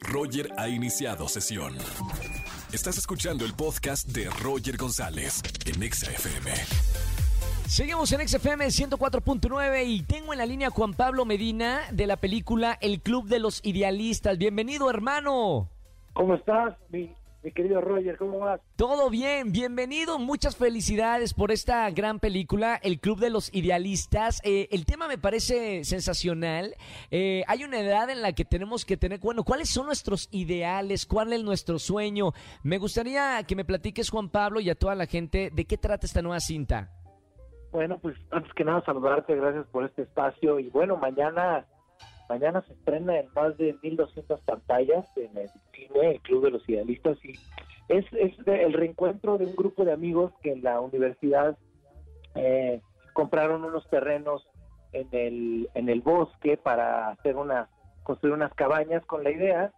Roger ha iniciado sesión. Estás escuchando el podcast de Roger González en Exa FM. Seguimos en XFM 104.9 y tengo en la línea a Juan Pablo Medina de la película El Club de los Idealistas. Bienvenido, hermano. ¿Cómo estás, mi, mi querido Roger? ¿Cómo vas? Todo bien, bienvenido. Muchas felicidades por esta gran película, El Club de los Idealistas. Eh, el tema me parece sensacional. Eh, hay una edad en la que tenemos que tener, bueno, ¿cuáles son nuestros ideales? ¿Cuál es nuestro sueño? Me gustaría que me platiques, Juan Pablo, y a toda la gente, de qué trata esta nueva cinta. Bueno, pues antes que nada saludarte, gracias por este espacio y bueno, mañana mañana se estrena en más de 1200 pantallas en el El Club de los Idealistas y es, el reencuentro de un grupo de amigos que en la universidad eh, compraron unos terrenos en el en el bosque para hacer una construir unas cabañas con la idea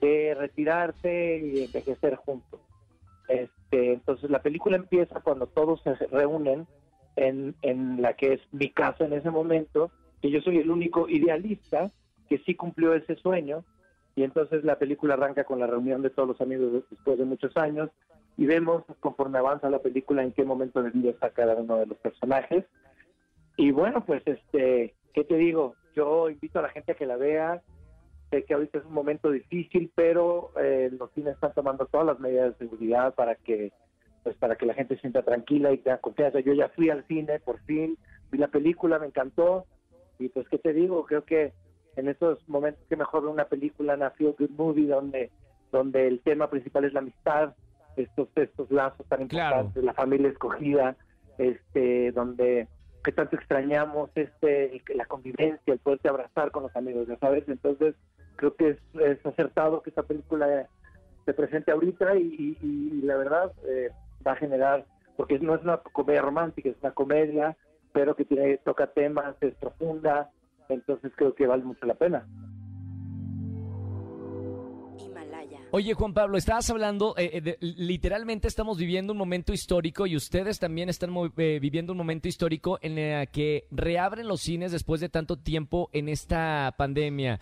de retirarse y envejecer juntos. Este, entonces la película empieza cuando todos se reúnen en, en la que es mi casa en ese momento, que yo soy el único idealista que sí cumplió ese sueño, y entonces la película arranca con la reunión de todos los amigos después de muchos años, y vemos conforme avanza la película en qué momento de vida está cada uno de los personajes. Y bueno, pues este, ¿qué te digo? Yo invito a la gente a que la vea. Sé que ahorita es un momento difícil, pero eh, los cines están tomando todas las medidas de seguridad para que pues para que la gente se sienta tranquila y tenga confianza. Yo ya fui al cine, por fin, vi la película, me encantó, y pues, ¿qué te digo? Creo que en estos momentos que mejor una película, una feel good movie, donde, donde el tema principal es la amistad, estos, estos lazos tan importantes, la familia escogida, este, donde que tanto extrañamos este la convivencia, el poderte abrazar con los amigos, ya sabes, entonces creo que es, es acertado que esta película se presente ahorita y, y, y la verdad eh, va a generar, porque no es una comedia romántica, es una comedia, pero que tiene toca temas, es profunda, entonces creo que vale mucho la pena. Oye, Juan Pablo, estabas hablando, eh, eh, de- literalmente estamos viviendo un momento histórico y ustedes también están eh, viviendo un momento histórico en el que reabren los cines después de tanto tiempo en esta pandemia.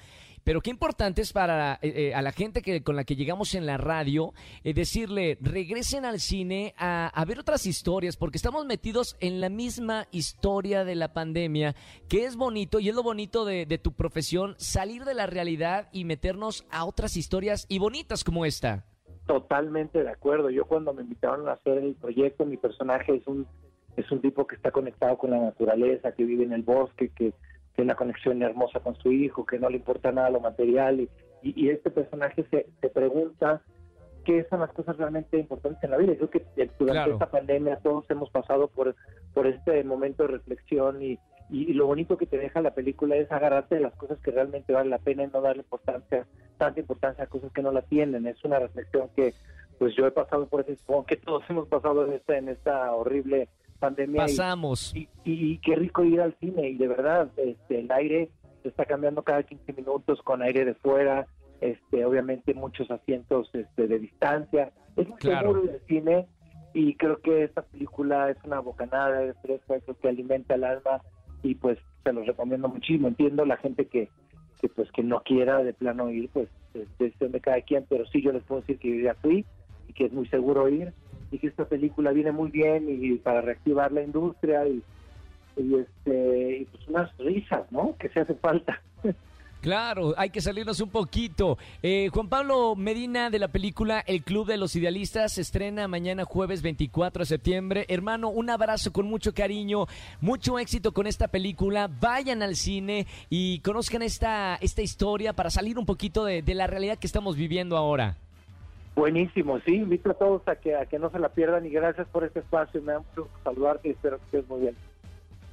Pero qué importante es para eh, eh, a la gente que con la que llegamos en la radio eh, decirle regresen al cine a, ver otras historias porque estamos metidos en la misma historia de la pandemia que es bonito y es lo bonito de, de tu profesión salir de la realidad y meternos a otras historias y bonitas como esta. Totalmente de acuerdo. Yo cuando me invitaron a hacer el proyecto, mi personaje es un es un tipo que está conectado con la naturaleza, que vive en el bosque, que tiene una conexión hermosa con su hijo, que no le importa nada lo material y, y, y este personaje se, se pregunta qué son las cosas realmente importantes en la vida. Yo creo que eh, durante Claro. esta pandemia todos hemos pasado por, por este momento de reflexión y, y, y lo bonito que te deja la película es agarrarte de las cosas que realmente valen la pena y no darle importancia, tanta importancia a cosas que no la tienen. Es una reflexión que pues yo he pasado por ese, supongo que todos hemos pasado en esta, en esta horrible pandemia. y- Pasamos. y, y qué rico ir al cine y de verdad este el aire se está cambiando cada 15 minutos con aire de fuera este obviamente muchos asientos este, de distancia es muy Claro. seguro el cine y creo que esta película es una bocanada de fresca creo que alimenta el alma y pues se los recomiendo muchísimo entiendo la gente que, que pues que no quiera de plano ir pues es decisión de cada quien pero sí yo les puedo decir que yo ya fui y que es muy seguro ir y que esta película viene muy bien y para reactivar la industria y, este pues unas risas no que se hace falta Claro, hay que salirnos un poquito. Eh, Juan Pablo Medina de la película El Club de los Idealistas se estrena mañana jueves 24 de septiembre. Hermano, un abrazo con mucho cariño, mucho éxito con esta película. Vayan al cine y conozcan esta, esta historia para salir un poquito de, de la realidad que estamos viviendo ahora. Buenísimo sí invito a todos a que a que no se la pierdan y gracias por este espacio me da mucho gusto saludarte y espero que estés muy bien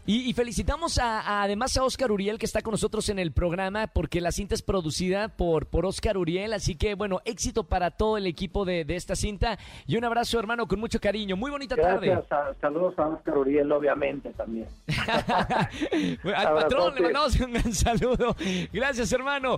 Y, y felicitamos a, a- además a Oscar Uriel que está con nosotros en el programa porque la cinta es producida por, por Oscar Uriel. Así que bueno, éxito para todo el equipo de, de esta cinta. Y un abrazo hermano con mucho cariño. Muy bonita tarde. a- saludos a Oscar Uriel obviamente también Al patrón le mandamos un gran saludo. Gracias hermano.